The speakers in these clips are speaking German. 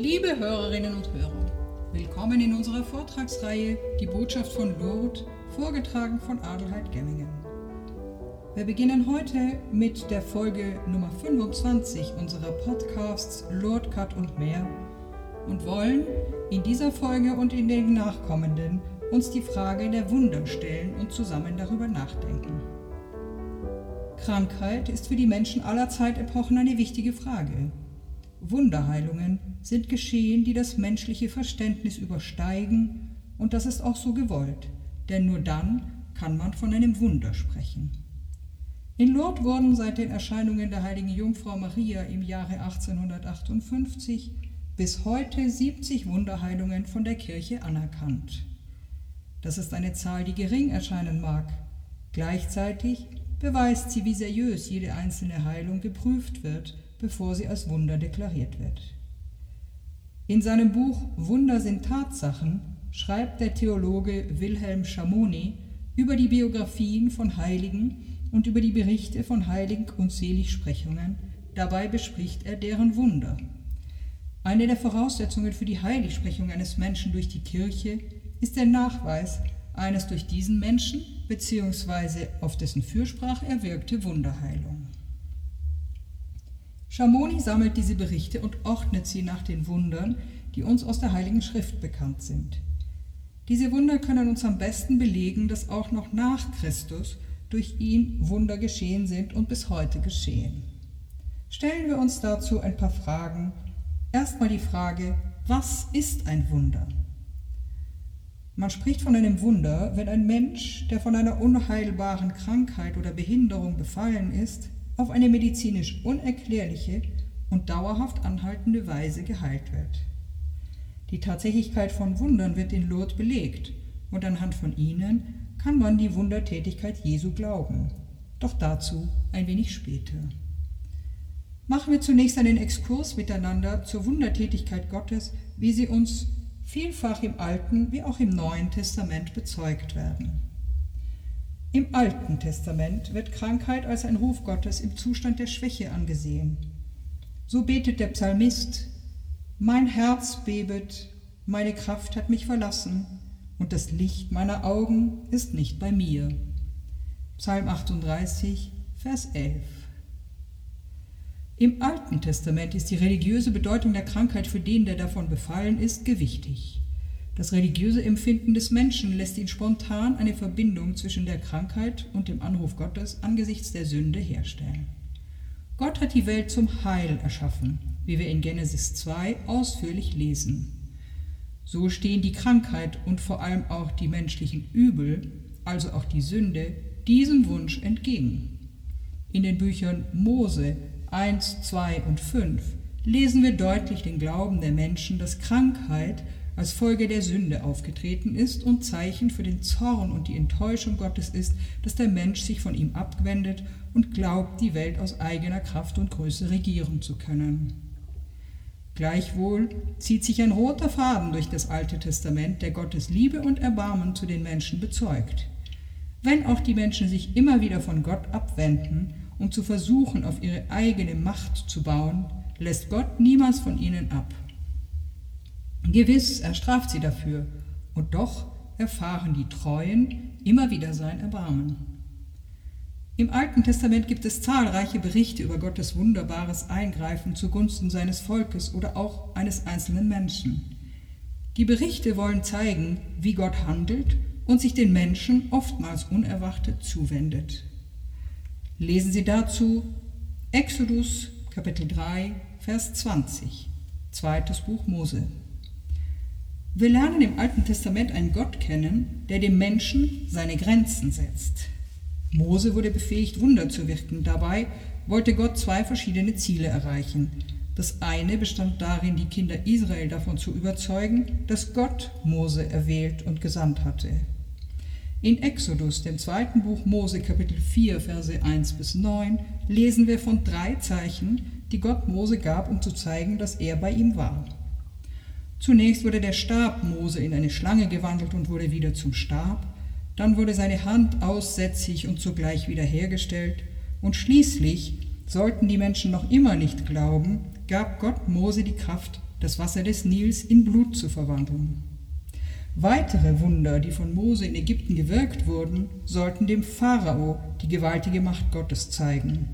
Liebe Hörerinnen und Hörer, willkommen in unserer Vortragsreihe Die Botschaft von Lourdes, vorgetragen von Adelheid Gemmingen. Wir beginnen heute mit der Folge Nummer 25 unserer Podcasts Lord Cut und mehr und wollen in dieser Folge und in den nachkommenden uns die Frage der Wunder stellen und zusammen darüber nachdenken. Krankheit ist für die Menschen aller Zeitepochen eine wichtige Frage. Wunderheilungen sind Geschehen, die das menschliche Verständnis übersteigen, und das ist auch so gewollt, denn nur dann kann man von einem Wunder sprechen. In Lourdes wurden seit den Erscheinungen der heiligen Jungfrau Maria im Jahre 1858 bis heute 70 Wunderheilungen von der Kirche anerkannt. Das ist eine Zahl, die gering erscheinen mag. Gleichzeitig beweist sie, wie seriös jede einzelne Heilung geprüft wird bevor sie als Wunder deklariert wird. In seinem Buch Wunder sind Tatsachen schreibt der Theologe Wilhelm Schamoni über die Biografien von Heiligen und über die Berichte von Heiligen und Seligsprechungen. Dabei bespricht er deren Wunder. Eine der Voraussetzungen für die Heiligsprechung eines Menschen durch die Kirche ist der Nachweis eines durch diesen Menschen bzw. auf dessen Fürsprache erwirkte Wunderheilung. Schamoni sammelt diese Berichte und ordnet sie nach den Wundern, die uns aus der Heiligen Schrift bekannt sind. Diese Wunder können uns am besten belegen, dass auch noch nach Christus durch ihn Wunder geschehen sind und bis heute geschehen. Stellen wir uns dazu ein paar Fragen. Erstmal die Frage, was ist ein Wunder? Man spricht von einem Wunder, wenn ein Mensch, der von einer unheilbaren Krankheit oder Behinderung befallen ist, auf eine medizinisch unerklärliche und dauerhaft anhaltende Weise geheilt wird. Die Tatsächlichkeit von Wundern wird in Lourdes belegt und anhand von ihnen kann man die Wundertätigkeit Jesu glauben. Doch dazu ein wenig später. Machen wir zunächst einen Exkurs miteinander zur Wundertätigkeit Gottes, wie sie uns vielfach im Alten wie auch im Neuen Testament bezeugt werden. Im Alten Testament wird Krankheit als ein Ruf Gottes im Zustand der Schwäche angesehen. So betet der Psalmist, Mein Herz bebet, meine Kraft hat mich verlassen und das Licht meiner Augen ist nicht bei mir. Psalm 38, Vers 11. Im Alten Testament ist die religiöse Bedeutung der Krankheit für den, der davon befallen ist, gewichtig. Das religiöse Empfinden des Menschen lässt ihn spontan eine Verbindung zwischen der Krankheit und dem Anruf Gottes angesichts der Sünde herstellen. Gott hat die Welt zum Heil erschaffen, wie wir in Genesis 2 ausführlich lesen. So stehen die Krankheit und vor allem auch die menschlichen Übel, also auch die Sünde, diesem Wunsch entgegen. In den Büchern Mose 1, 2 und 5 lesen wir deutlich den Glauben der Menschen, dass Krankheit als Folge der Sünde aufgetreten ist und Zeichen für den Zorn und die Enttäuschung Gottes ist, dass der Mensch sich von ihm abwendet und glaubt, die Welt aus eigener Kraft und Größe regieren zu können. Gleichwohl zieht sich ein roter Faden durch das Alte Testament, der Gottes Liebe und Erbarmen zu den Menschen bezeugt. Wenn auch die Menschen sich immer wieder von Gott abwenden, um zu versuchen, auf ihre eigene Macht zu bauen, lässt Gott niemals von ihnen ab. Gewiss, er straft sie dafür, und doch erfahren die Treuen immer wieder sein Erbarmen. Im Alten Testament gibt es zahlreiche Berichte über Gottes wunderbares Eingreifen zugunsten seines Volkes oder auch eines einzelnen Menschen. Die Berichte wollen zeigen, wie Gott handelt und sich den Menschen oftmals unerwartet zuwendet. Lesen Sie dazu Exodus Kapitel 3, Vers 20, zweites Buch Mose. Wir lernen im Alten Testament einen Gott kennen, der dem Menschen seine Grenzen setzt. Mose wurde befähigt, Wunder zu wirken. Dabei wollte Gott zwei verschiedene Ziele erreichen. Das eine bestand darin, die Kinder Israel davon zu überzeugen, dass Gott Mose erwählt und gesandt hatte. In Exodus, dem zweiten Buch Mose, Kapitel 4, Verse 1 bis 9, lesen wir von drei Zeichen, die Gott Mose gab, um zu zeigen, dass er bei ihm war. Zunächst wurde der Stab Mose in eine Schlange gewandelt und wurde wieder zum Stab, dann wurde seine Hand aussätzig und zugleich wiederhergestellt, und schließlich, sollten die Menschen noch immer nicht glauben, gab Gott Mose die Kraft, das Wasser des Nils in Blut zu verwandeln. Weitere Wunder, die von Mose in Ägypten gewirkt wurden, sollten dem Pharao die gewaltige Macht Gottes zeigen.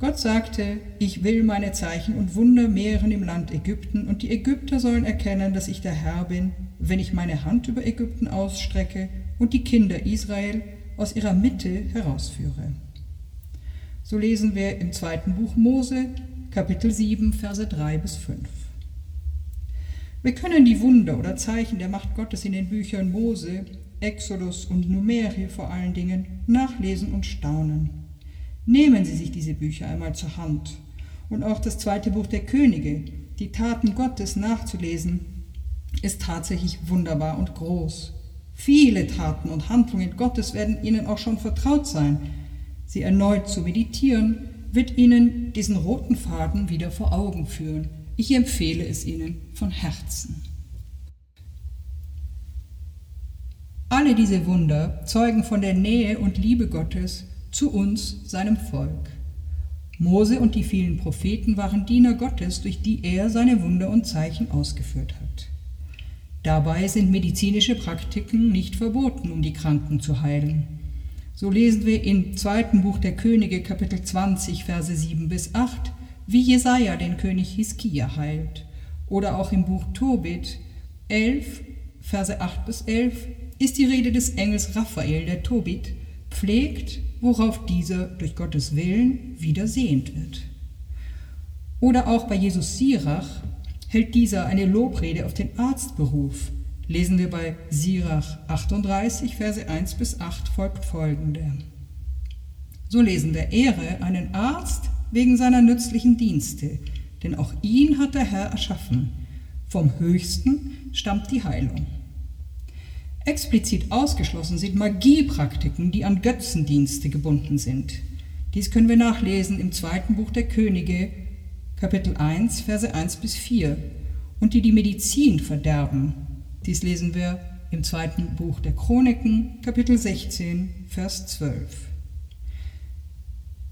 Gott sagte, ich will meine Zeichen und Wunder mehren im Land Ägypten, und die Ägypter sollen erkennen, dass ich der Herr bin, wenn ich meine Hand über Ägypten ausstrecke und die Kinder Israel aus ihrer Mitte herausführe. So lesen wir im zweiten Buch Mose, Kapitel 7, Verse 3 bis 5. Wir können die Wunder oder Zeichen der Macht Gottes in den Büchern Mose, Exodus und Numeri vor allen Dingen nachlesen und staunen. Nehmen Sie sich diese Bücher einmal zur Hand und auch das zweite Buch der Könige, die Taten Gottes nachzulesen, ist tatsächlich wunderbar und groß. Viele Taten und Handlungen Gottes werden Ihnen auch schon vertraut sein. Sie erneut zu meditieren, wird Ihnen diesen roten Faden wieder vor Augen führen. Ich empfehle es Ihnen von Herzen. Alle diese Wunder zeugen von der Nähe und Liebe Gottes zu uns, seinem Volk. Mose und die vielen Propheten waren Diener Gottes, durch die er seine Wunder und Zeichen ausgeführt hat. Dabei sind medizinische Praktiken nicht verboten, um die Kranken zu heilen. So lesen wir im zweiten Buch der Könige, Kapitel 20, Verse 7 bis 8, wie Jesaja den König Hiskia heilt. Oder auch im Buch Tobit 11, Verse 8 bis 11, ist die Rede des Engels Raphael, der Tobit pflegt worauf dieser durch Gottes Willen wieder sehend wird. Oder auch bei Jesus Sirach hält dieser eine Lobrede auf den Arztberuf. Lesen wir bei Sirach 38, Verse 1 bis 8 folgt folgende. So lesen wir, Ehre einen Arzt wegen seiner nützlichen Dienste, denn auch ihn hat der Herr erschaffen. Vom Höchsten stammt die Heilung. Explizit ausgeschlossen sind Magiepraktiken, die an Götzendienste gebunden sind. Dies können wir nachlesen im zweiten Buch der Könige, Kapitel 1, Verse 1 bis 4, und die die Medizin verderben. Dies lesen wir im zweiten Buch der Chroniken, Kapitel 16, Vers 12.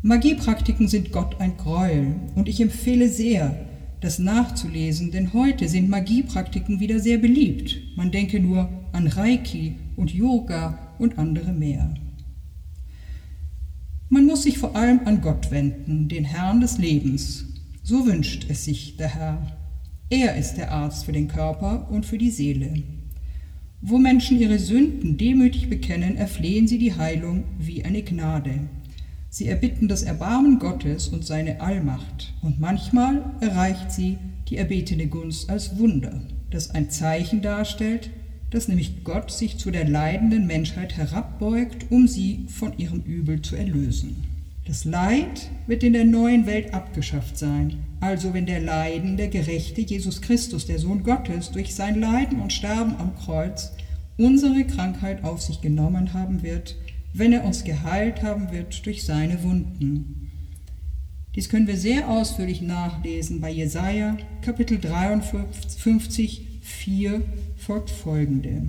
Magiepraktiken sind Gott ein Gräuel und ich empfehle sehr, das nachzulesen, denn heute sind Magiepraktiken wieder sehr beliebt. Man denke nur an Reiki und Yoga und andere mehr. Man muss sich vor allem an Gott wenden, den Herrn des Lebens. So wünscht es sich der Herr. Er ist der Arzt für den Körper und für die Seele. Wo Menschen ihre Sünden demütig bekennen, erflehen sie die Heilung wie eine Gnade. Sie erbitten das Erbarmen Gottes und seine Allmacht, und manchmal erreicht sie die erbetene Gunst als Wunder, das ein Zeichen darstellt, dass nämlich Gott sich zu der leidenden Menschheit herabbeugt, um sie von ihrem Übel zu erlösen. Das Leid wird in der neuen Welt abgeschafft sein, also wenn der Leiden, der Gerechte Jesus Christus, der Sohn Gottes, durch sein Leiden und Sterben am Kreuz unsere Krankheit auf sich genommen haben wird, wenn er uns geheilt haben wird durch seine Wunden. Dies können wir sehr ausführlich nachlesen bei Jesaja, Kapitel 53, 4 folgt folgende.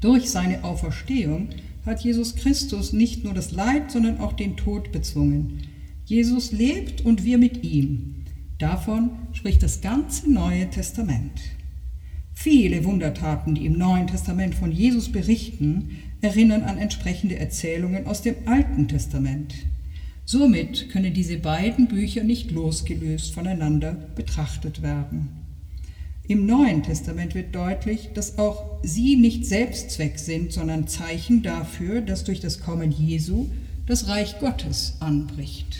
Durch seine Auferstehung hat Jesus Christus nicht nur das Leid, sondern auch den Tod bezwungen. Jesus lebt und wir mit ihm. Davon spricht das ganze Neue Testament. Viele Wundertaten, die im Neuen Testament von Jesus berichten, erinnern an entsprechende Erzählungen aus dem Alten Testament. Somit können diese beiden Bücher nicht losgelöst voneinander betrachtet werden. Im Neuen Testament wird deutlich, dass auch sie nicht Selbstzweck sind, sondern Zeichen dafür, dass durch das Kommen Jesu das Reich Gottes anbricht.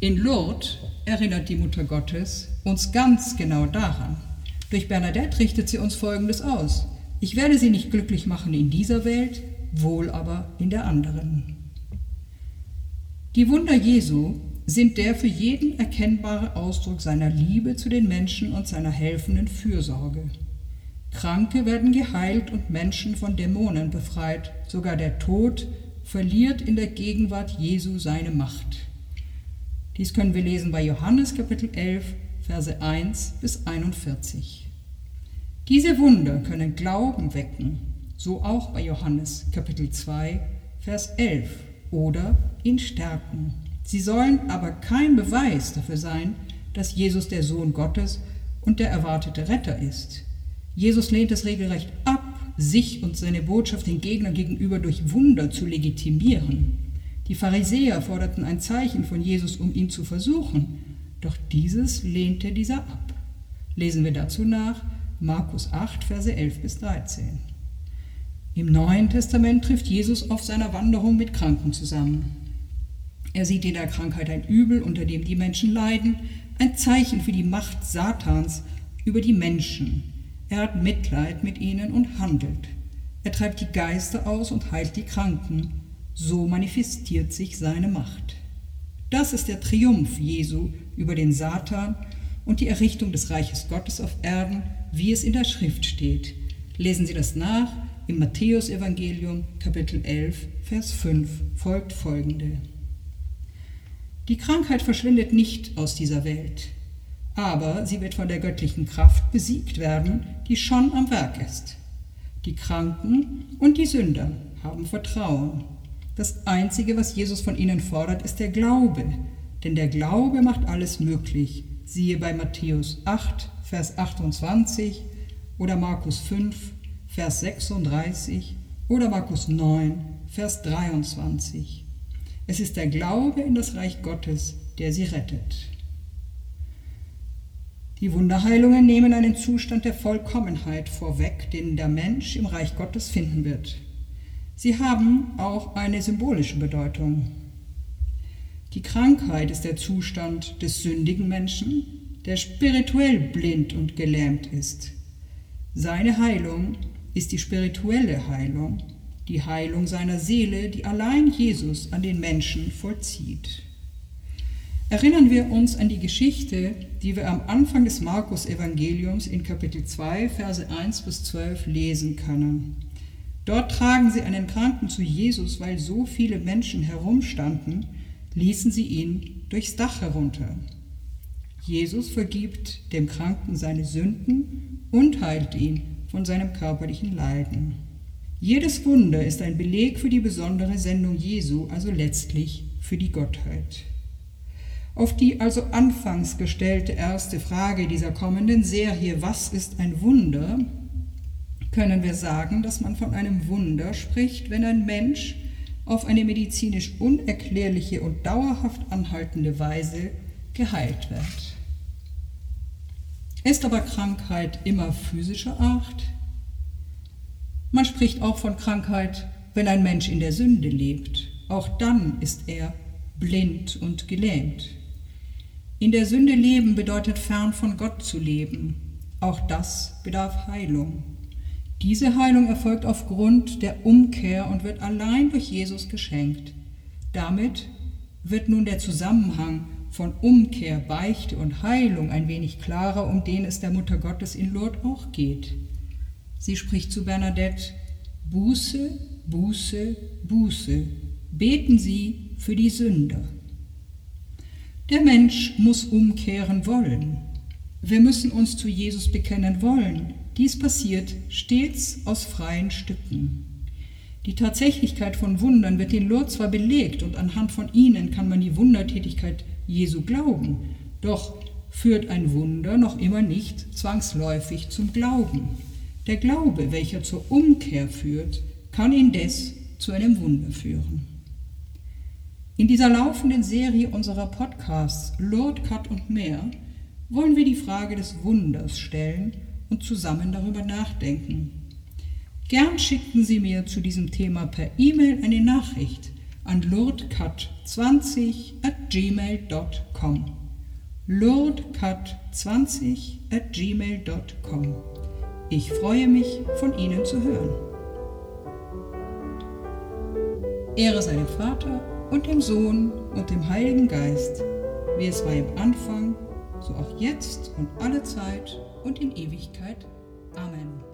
In Lourdes erinnert die Mutter Gottes uns ganz genau daran. Durch Bernadette richtet sie uns Folgendes aus. Ich werde sie nicht glücklich machen in dieser Welt, wohl aber in der anderen. Die Wunder Jesu sind der für jeden erkennbare Ausdruck seiner Liebe zu den Menschen und seiner helfenden Fürsorge. Kranke werden geheilt und Menschen von Dämonen befreit, sogar der Tod verliert in der Gegenwart Jesu seine Macht. Dies können wir lesen bei Johannes Kapitel 11, Verse 1 bis 41. Diese Wunder können Glauben wecken, so auch bei Johannes Kapitel 2, Vers 11 oder ihn stärken. Sie sollen aber kein Beweis dafür sein, dass Jesus der Sohn Gottes und der erwartete Retter ist. Jesus lehnt es regelrecht ab, sich und seine Botschaft den Gegnern gegenüber durch Wunder zu legitimieren. Die Pharisäer forderten ein Zeichen von Jesus, um ihn zu versuchen, doch dieses lehnte dieser ab. Lesen wir dazu nach Markus 8, Verse 11 bis 13. Im Neuen Testament trifft Jesus auf seiner Wanderung mit Kranken zusammen. Er sieht in der Krankheit ein Übel, unter dem die Menschen leiden, ein Zeichen für die Macht Satans über die Menschen. Er hat Mitleid mit ihnen und handelt. Er treibt die Geister aus und heilt die Kranken. So manifestiert sich seine Macht. Das ist der Triumph Jesu über den Satan und die Errichtung des Reiches Gottes auf Erden, wie es in der Schrift steht. Lesen Sie das nach im Matthäusevangelium Kapitel 11, Vers 5 folgt folgende. Die Krankheit verschwindet nicht aus dieser Welt, aber sie wird von der göttlichen Kraft besiegt werden, die schon am Werk ist. Die Kranken und die Sünder haben Vertrauen. Das Einzige, was Jesus von ihnen fordert, ist der Glaube, denn der Glaube macht alles möglich. Siehe bei Matthäus 8, Vers 28 oder Markus 5, Vers 36 oder Markus 9, Vers 23. Es ist der Glaube in das Reich Gottes, der sie rettet. Die Wunderheilungen nehmen einen Zustand der Vollkommenheit vorweg, den der Mensch im Reich Gottes finden wird. Sie haben auch eine symbolische Bedeutung. Die Krankheit ist der Zustand des sündigen Menschen, der spirituell blind und gelähmt ist. Seine Heilung ist die spirituelle Heilung, die Heilung seiner Seele, die allein Jesus an den Menschen vollzieht. Erinnern wir uns an die Geschichte, die wir am Anfang des Markus-Evangeliums in Kapitel 2, Verse 1 bis 12 lesen können. Dort tragen sie einen Kranken zu Jesus, weil so viele Menschen herumstanden, ließen sie ihn durchs Dach herunter. Jesus vergibt dem Kranken seine Sünden und heilt ihn von seinem körperlichen Leiden. Jedes Wunder ist ein Beleg für die besondere Sendung Jesu, also letztlich für die Gottheit. Auf die also anfangs gestellte erste Frage dieser kommenden Serie, was ist ein Wunder, können wir sagen, dass man von einem Wunder spricht, wenn ein Mensch auf eine medizinisch unerklärliche und dauerhaft anhaltende Weise geheilt wird. Ist aber Krankheit immer physischer Art? Man spricht auch von Krankheit, wenn ein Mensch in der Sünde lebt. Auch dann ist er blind und gelähmt. In der Sünde leben bedeutet fern von Gott zu leben. Auch das bedarf Heilung. Diese Heilung erfolgt aufgrund der Umkehr und wird allein durch Jesus geschenkt. Damit wird nun der Zusammenhang von Umkehr, Beichte und Heilung ein wenig klarer, um den es der Mutter Gottes in Lourdes auch geht. Sie spricht zu Bernadette, Buße, Buße, Buße, beten Sie für die Sünder. Der Mensch muss umkehren wollen. Wir müssen uns zu Jesus bekennen wollen. Dies passiert stets aus freien Stücken. Die Tatsächlichkeit von Wundern wird in Lourdes zwar belegt und anhand von ihnen kann man die Wundertätigkeit Jesu glauben, doch führt ein Wunder noch immer nicht zwangsläufig zum Glauben. Der Glaube, welcher zur Umkehr führt, kann indes zu einem Wunder führen. In dieser laufenden Serie unserer Podcasts Lord Cut und mehr wollen wir die Frage des Wunders stellen und zusammen darüber nachdenken. Gern schickten Sie mir zu diesem Thema per E-Mail eine Nachricht an lourdcut20 at gmail.com. lourdcut20 at gmail.com. Ich freue mich, von Ihnen zu hören. Ehre sei dem Vater und dem Sohn und dem Heiligen Geist, wie es war im Anfang, so auch jetzt und alle Zeit und in Ewigkeit. Amen.